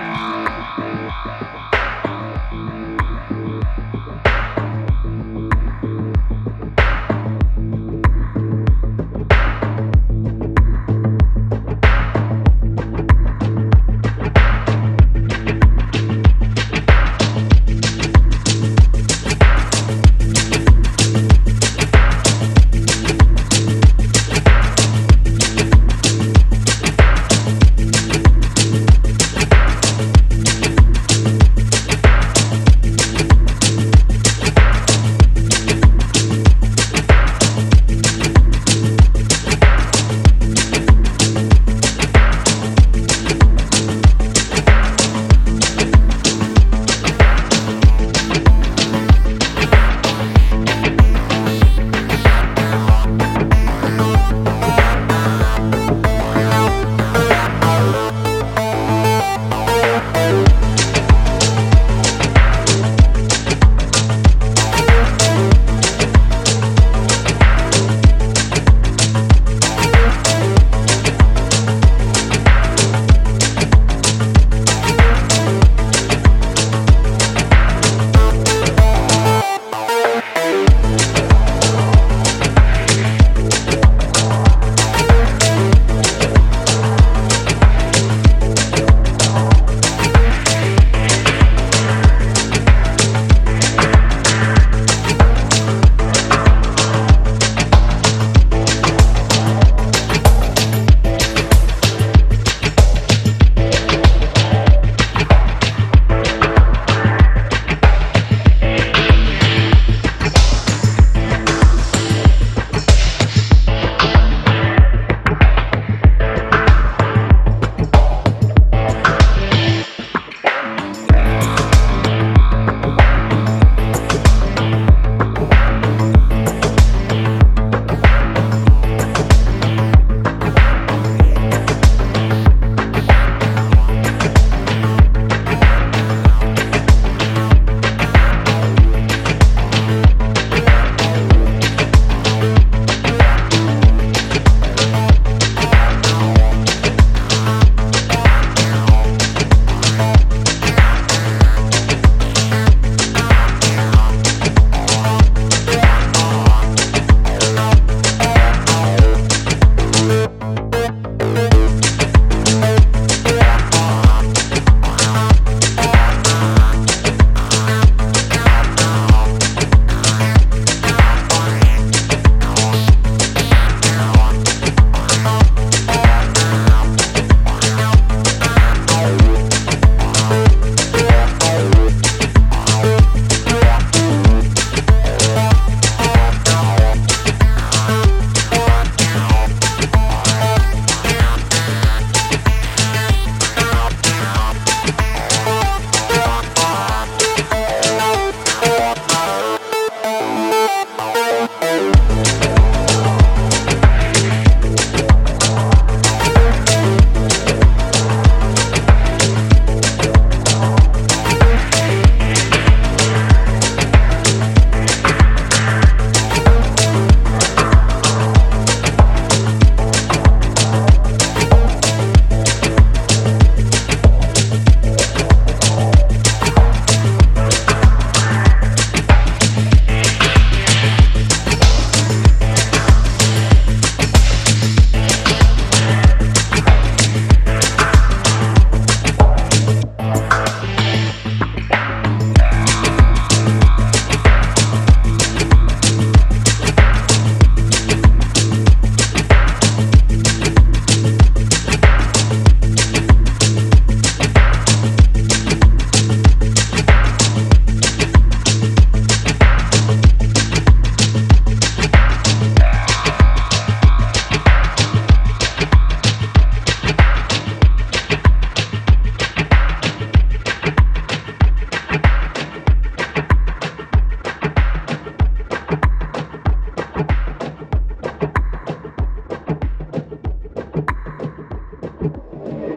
Yeah.